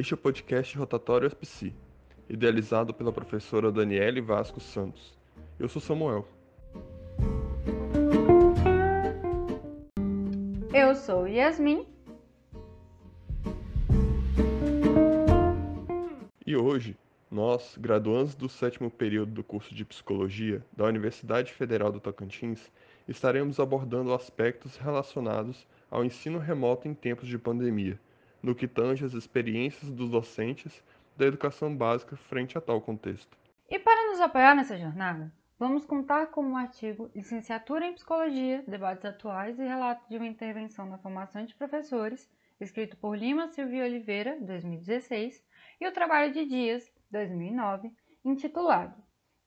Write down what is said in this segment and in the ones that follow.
Este é o podcast Rotatório Psi, idealizado pela professora Daniele Vasco Santos. Eu sou Samuel. Eu sou Yasmin. E hoje, nós, graduandos do sétimo período do curso de Psicologia da Universidade Federal do Tocantins, estaremos abordando aspectos relacionados ao ensino remoto em tempos de pandemia, no que tange as experiências dos docentes da educação básica frente a tal contexto. E para nos apoiar nessa jornada, vamos contar com o artigo Licenciatura em Psicologia, Debates Atuais e Relato de uma Intervenção na Formação de Professores, escrito por Lima Silvia Oliveira, 2016, e o trabalho de Dias, 2009, intitulado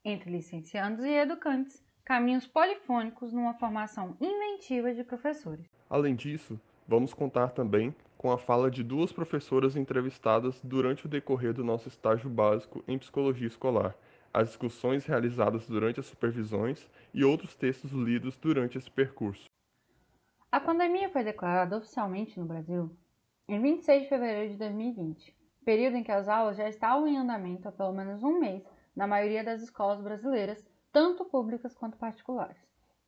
Entre Licenciandos e Educantes, Caminhos Polifônicos numa Formação Inventiva de Professores. Além disso, vamos contar também com a fala de duas professoras entrevistadas durante o decorrer do nosso estágio básico em Psicologia Escolar, as discussões realizadas durante as supervisões e outros textos lidos durante esse percurso. A pandemia foi declarada oficialmente no Brasil em 26 de fevereiro de 2020, período em que as aulas já estavam em andamento há pelo menos um mês na maioria das escolas brasileiras, tanto públicas quanto particulares,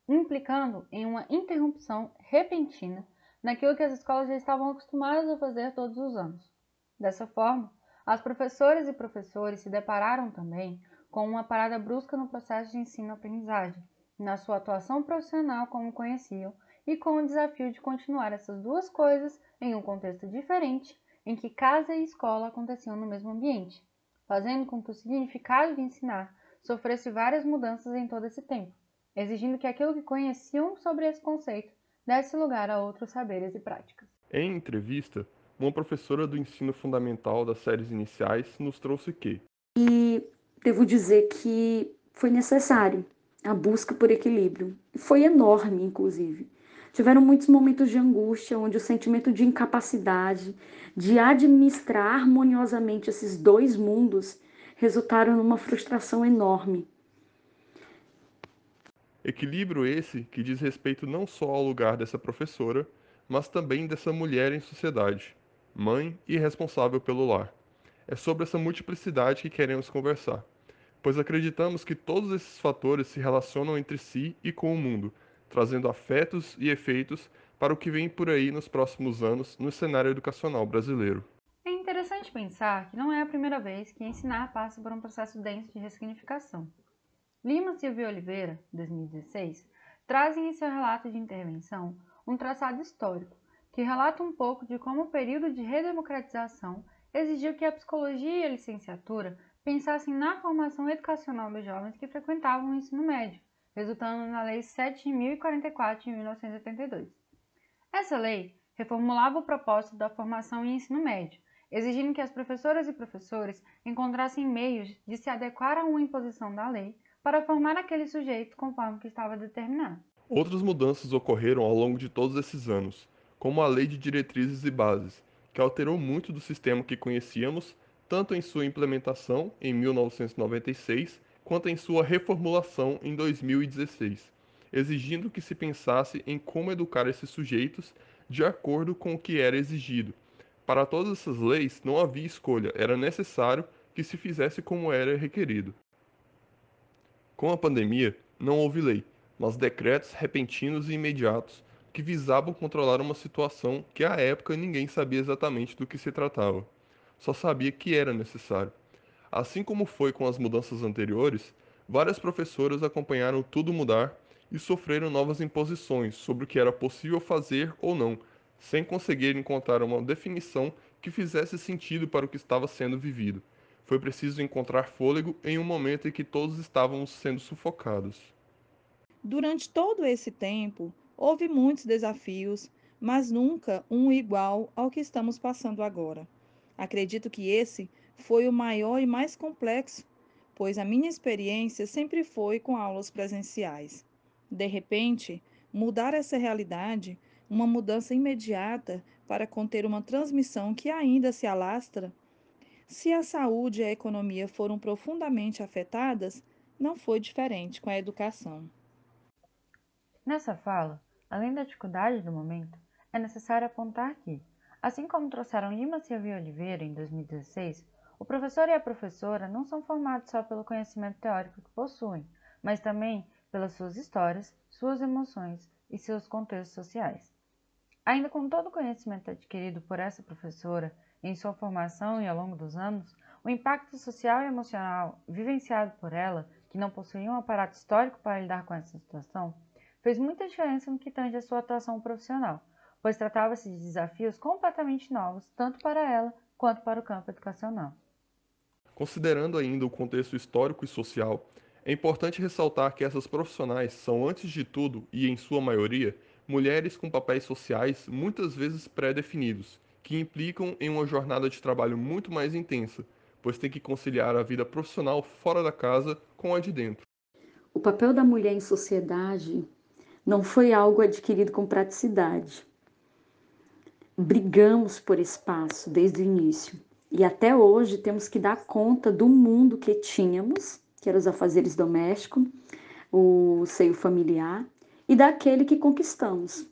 implicando em uma interrupção repentina naquilo que as escolas já estavam acostumadas a fazer todos os anos. Dessa forma, as professoras e professores se depararam também com uma parada brusca no processo de ensino-aprendizagem, na sua atuação profissional como conheciam, e com o desafio de continuar essas duas coisas em um contexto diferente em que casa e escola aconteciam no mesmo ambiente, fazendo com que o significado de ensinar sofresse várias mudanças em todo esse tempo, exigindo que aquilo que conheciam sobre esse conceito desse lugar a outros saberes e práticas. Em entrevista, uma professora do ensino fundamental das séries iniciais nos trouxe que. E devo dizer que foi necessário a busca por equilíbrio. Foi enorme, inclusive. Tiveram muitos momentos de angústia, onde o sentimento de incapacidade de administrar harmoniosamente esses dois mundos resultaram numa frustração enorme. Equilíbrio esse que diz respeito não só ao lugar dessa professora, mas também dessa mulher em sociedade, mãe e responsável pelo lar. É sobre essa multiplicidade que queremos conversar, pois acreditamos que todos esses fatores se relacionam entre si e com o mundo trazendo afetos e efeitos para o que vem por aí nos próximos anos no cenário educacional brasileiro. É interessante pensar que não é a primeira vez que ensinar passa por um processo denso de ressignificação. Lima Silva e Oliveira, 2016, trazem em seu relato de intervenção um traçado histórico que relata um pouco de como o período de redemocratização exigiu que a psicologia e a licenciatura pensassem na formação educacional dos jovens que frequentavam o ensino médio, resultando na Lei 7.044 de 1982. Essa lei reformulava o propósito da formação em ensino médio, exigindo que as professoras e professores encontrassem meios de se adequar a uma imposição da lei para formar aquele sujeito conforme que estava determinado. Outras mudanças ocorreram ao longo de todos esses anos, como a Lei de Diretrizes e Bases, que alterou muito do sistema que conhecíamos, tanto em sua implementação em 1996 quanto em sua reformulação em 2016, exigindo que se pensasse em como educar esses sujeitos de acordo com o que era exigido. Para todas essas leis não havia escolha, era necessário que se fizesse como era requerido. Com a pandemia, não houve lei, mas decretos repentinos e imediatos que visavam controlar uma situação que à época ninguém sabia exatamente do que se tratava. Só sabia que era necessário. Assim como foi com as mudanças anteriores, várias professoras acompanharam tudo mudar e sofreram novas imposições sobre o que era possível fazer ou não, sem conseguir encontrar uma definição que fizesse sentido para o que estava sendo vivido. Foi preciso encontrar fôlego em um momento em que todos estávamos sendo sufocados. Durante todo esse tempo, houve muitos desafios, mas nunca um igual ao que estamos passando agora. Acredito que esse foi o maior e mais complexo, pois a minha experiência sempre foi com aulas presenciais. De repente, mudar essa realidade, uma mudança imediata para conter uma transmissão que ainda se alastra, se a saúde e a economia foram profundamente afetadas, não foi diferente com a educação. Nessa fala, além da dificuldade do momento, é necessário apontar que, Assim como trouxeram Lima Silvia Oliveira em 2016, o professor e a professora não são formados só pelo conhecimento teórico que possuem, mas também pelas suas histórias, suas emoções e seus contextos sociais. Ainda com todo o conhecimento adquirido por essa professora em sua formação e ao longo dos anos, o impacto social e emocional vivenciado por ela, que não possuía um aparato histórico para lidar com essa situação, fez muita diferença no que tange a sua atuação profissional, pois tratava-se de desafios completamente novos, tanto para ela quanto para o campo educacional. Considerando ainda o contexto histórico e social, é importante ressaltar que essas profissionais são, antes de tudo, e em sua maioria, mulheres com papéis sociais muitas vezes pré-definidos, que implicam em uma jornada de trabalho muito mais intensa, pois tem que conciliar a vida profissional fora da casa com a de dentro. O papel da mulher em sociedade não foi algo adquirido com praticidade. Brigamos por espaço desde o início e até hoje temos que dar conta do mundo que tínhamos, que eram os afazeres domésticos, o seio familiar, e daquele que conquistamos,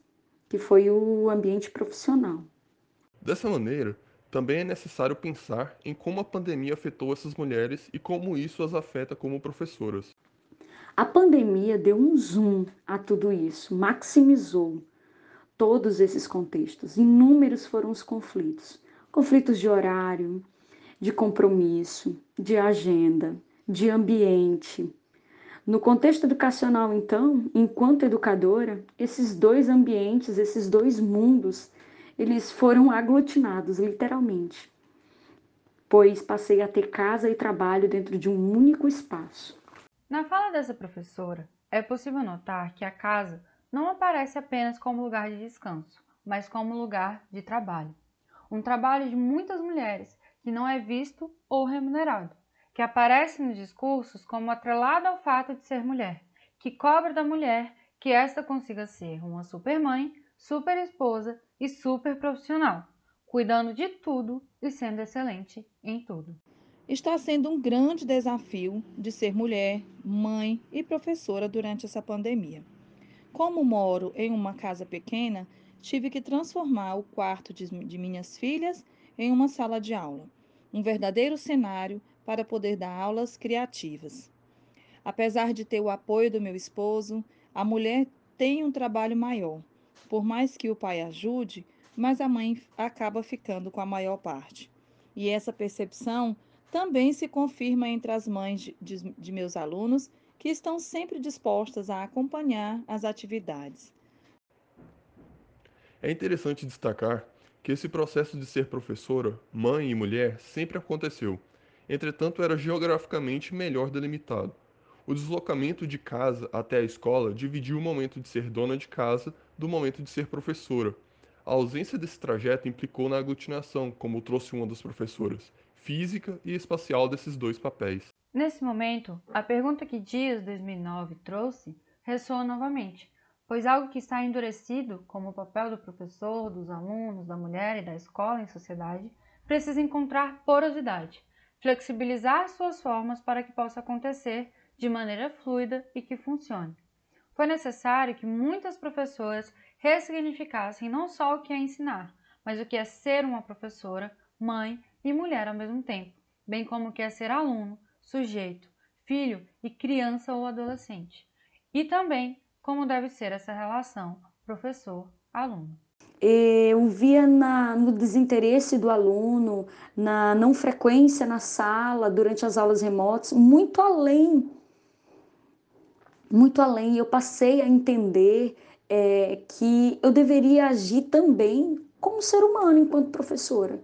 que foi o ambiente profissional. Dessa maneira, também é necessário pensar em como a pandemia afetou essas mulheres e como isso as afeta como professoras. A pandemia deu um zoom a tudo isso, maximizou todos esses contextos. Inúmeros foram os conflitos: conflitos de horário, de compromisso, de agenda, de ambiente. No contexto educacional, então, enquanto educadora, esses dois ambientes, esses dois mundos eles foram aglutinados, literalmente, pois passei a ter casa e trabalho dentro de um único espaço. Na fala dessa professora, é possível notar que a casa não aparece apenas como lugar de descanso, mas como lugar de trabalho. Um trabalho de muitas mulheres que não é visto ou remunerado, que aparece nos discursos como atrelado ao fato de ser mulher, que cobra da mulher que esta consiga ser uma supermãe, super esposa e super profissional, cuidando de tudo e sendo excelente em tudo. Está sendo um grande desafio de ser mulher, mãe e professora durante essa pandemia. Como moro em uma casa pequena, tive que transformar o quarto de, minhas filhas em uma sala de aula, um verdadeiro cenário para poder dar aulas criativas. Apesar de ter o apoio do meu esposo, a mulher tem um trabalho maior por mais que o pai ajude, mas a mãe acaba ficando com a maior parte. E essa percepção também se confirma entre as mães de, de, de meus alunos, que estão sempre dispostas a acompanhar as atividades. É interessante destacar que esse processo de ser professora, mãe e mulher sempre aconteceu. Entretanto, era geograficamente melhor delimitado. O deslocamento de casa até a escola dividiu o momento de ser dona de casa do momento de ser professora. A ausência desse trajeto implicou na aglutinação, como trouxe uma das professoras, física e espacial desses dois papéis. Nesse momento, a pergunta que Dias 2009 trouxe ressoa novamente, pois algo que está endurecido, como o papel do professor, dos alunos, da mulher e da escola em sociedade, precisa encontrar porosidade, flexibilizar suas formas para que possa acontecer de maneira fluida e que funcione. Foi necessário que muitas professoras ressignificassem não só o que é ensinar, mas o que é ser uma professora, mãe e mulher ao mesmo tempo, bem como o que é ser aluno, sujeito, filho e criança ou adolescente. E também como deve ser essa relação professor-aluno. Eu via na, no desinteresse do aluno, na não frequência na sala durante as aulas remotas, muito além muito além. Eu passei a entender é, que eu deveria agir também como ser humano enquanto professora.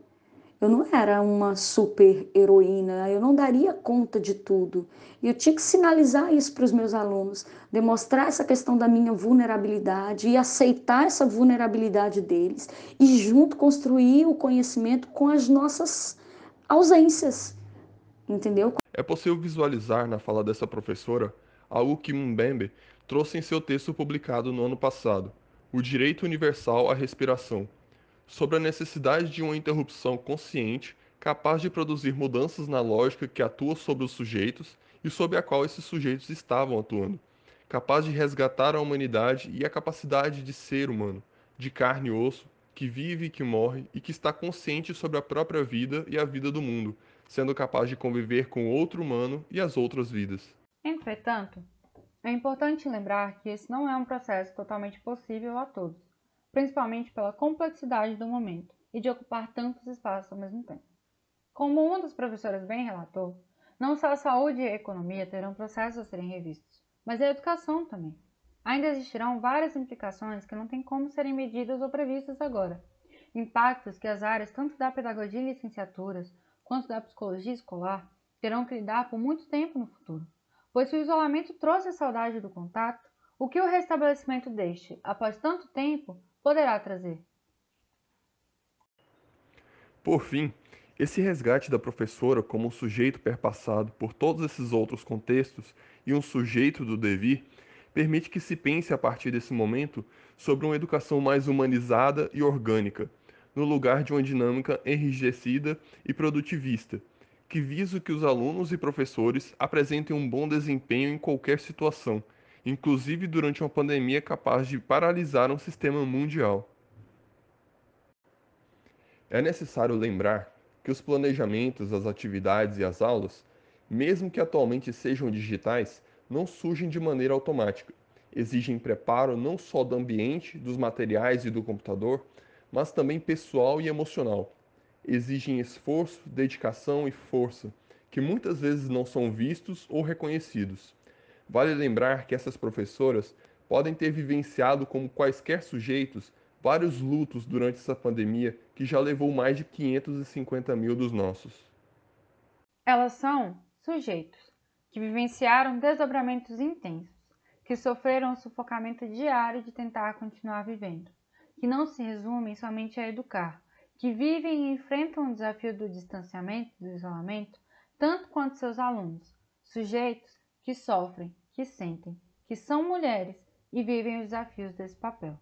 Eu não era uma super heroína, eu não daria conta de tudo. E eu tinha que sinalizar isso para os meus alunos, demonstrar essa questão da minha vulnerabilidade e aceitar essa vulnerabilidade deles e junto construir o conhecimento com as nossas ausências. Entendeu? É possível visualizar na fala dessa professora algo que Mbembe trouxe em seu texto publicado no ano passado, O Direito Universal à Respiração, sobre a necessidade de uma interrupção consciente capaz de produzir mudanças na lógica que atua sobre os sujeitos e sobre a qual esses sujeitos estavam atuando, capaz de resgatar a humanidade e a capacidade de ser humano, de carne e osso, que vive e que morre e que está consciente sobre a própria vida e a vida do mundo, sendo capaz de conviver com outro humano e as outras vidas. Entretanto, é importante lembrar que esse não é um processo totalmente possível a todos, principalmente pela complexidade do momento e de ocupar tantos espaços ao mesmo tempo. Como uma das professoras bem relatou, não só a saúde e a economia terão processos a serem revistos, mas a educação também. Ainda existirão várias implicações que não têm como serem medidas ou previstas agora. Impactos que as áreas tanto da pedagogia e licenciaturas quanto da psicologia escolar terão que lidar por muito tempo no futuro. Pois se o isolamento trouxe a saudade do contato, o que o restabelecimento deste, após tanto tempo, poderá trazer? Por fim, esse resgate da professora como um sujeito perpassado por todos esses outros contextos e um sujeito do devir permite que se pense a partir desse momento sobre uma educação mais humanizada e orgânica, no lugar de uma dinâmica enrijecida e produtivista, que visa que os alunos e professores apresentem um bom desempenho em qualquer situação, inclusive durante uma pandemia capaz de paralisar um sistema mundial. É necessário lembrar que os planejamentos, as atividades e as aulas, mesmo que atualmente sejam digitais, não surgem de maneira automática. Exigem preparo não só do ambiente, dos materiais e do computador, mas também pessoal e emocional. Exigem esforço, dedicação e força, que muitas vezes não são vistos ou reconhecidos. Vale lembrar que essas professoras podem ter vivenciado como quaisquer sujeitos vários lutos durante essa pandemia que já levou mais de 550 mil dos nossos. Elas são sujeitos que vivenciaram desdobramentos intensos, que sofreram o sufocamento diário de tentar continuar vivendo, que não se resumem somente a educar, que vivem e enfrentam o desafio do distanciamento, do isolamento, tanto quanto seus alunos, sujeitos que sofrem, que sentem, que são mulheres e vivem os desafios desse papel.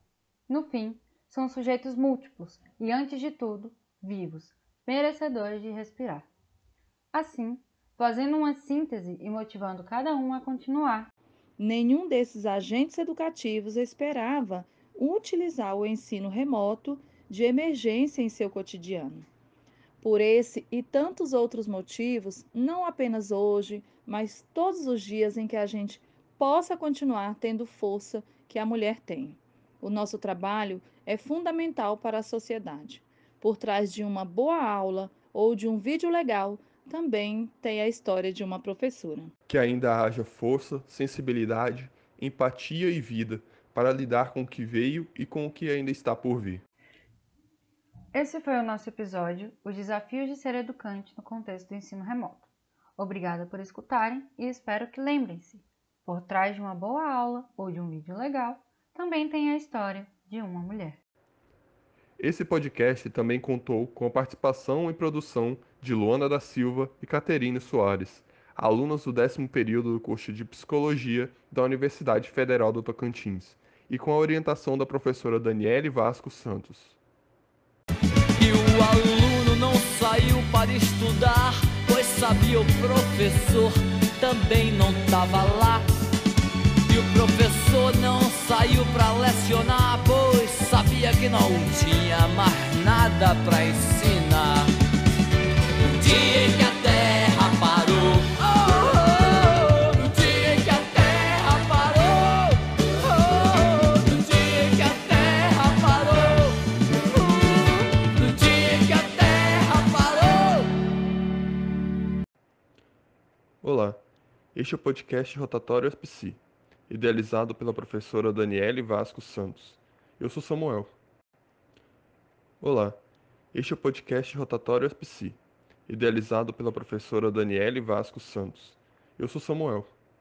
No fim, são sujeitos múltiplos e, antes de tudo, vivos, merecedores de respirar. Assim, fazendo uma síntese e motivando cada um a continuar. Nenhum desses agentes educativos esperava utilizar o ensino remoto de emergência em seu cotidiano. Por esse e tantos outros motivos, não apenas hoje, mas todos os dias em que a gente possa continuar tendo força que a mulher tem. O nosso trabalho é fundamental para a sociedade. Por trás de uma boa aula ou de um vídeo legal, também tem a história de uma professora. Que ainda haja força, sensibilidade, empatia e vida para lidar com o que veio e com o que ainda está por vir. Esse foi o nosso episódio, Os Desafios de Ser Educante no Contexto do Ensino Remoto. Obrigada por escutarem e espero que lembrem-se: por trás de uma boa aula ou de um vídeo legal, também tem a história de uma mulher. Esse podcast também contou com a participação e produção de Luana da Silva e Caterine Soares, alunas do décimo período do curso de Psicologia da Universidade Federal do Tocantins, e com a orientação da professora Daniele Vasco Santos. E o aluno não saiu para estudar, pois sabia o professor também não estava lá. E o professor não saiu para lecionar, pois sabia que não tinha mais nada para ensinar. No este é o podcast Rotatório SPC, idealizado pela professora Daniele Vasco Santos. Eu sou Samuel. Olá, este é o podcast Rotatório SPC, idealizado pela professora Daniele Vasco Santos. Eu sou Samuel.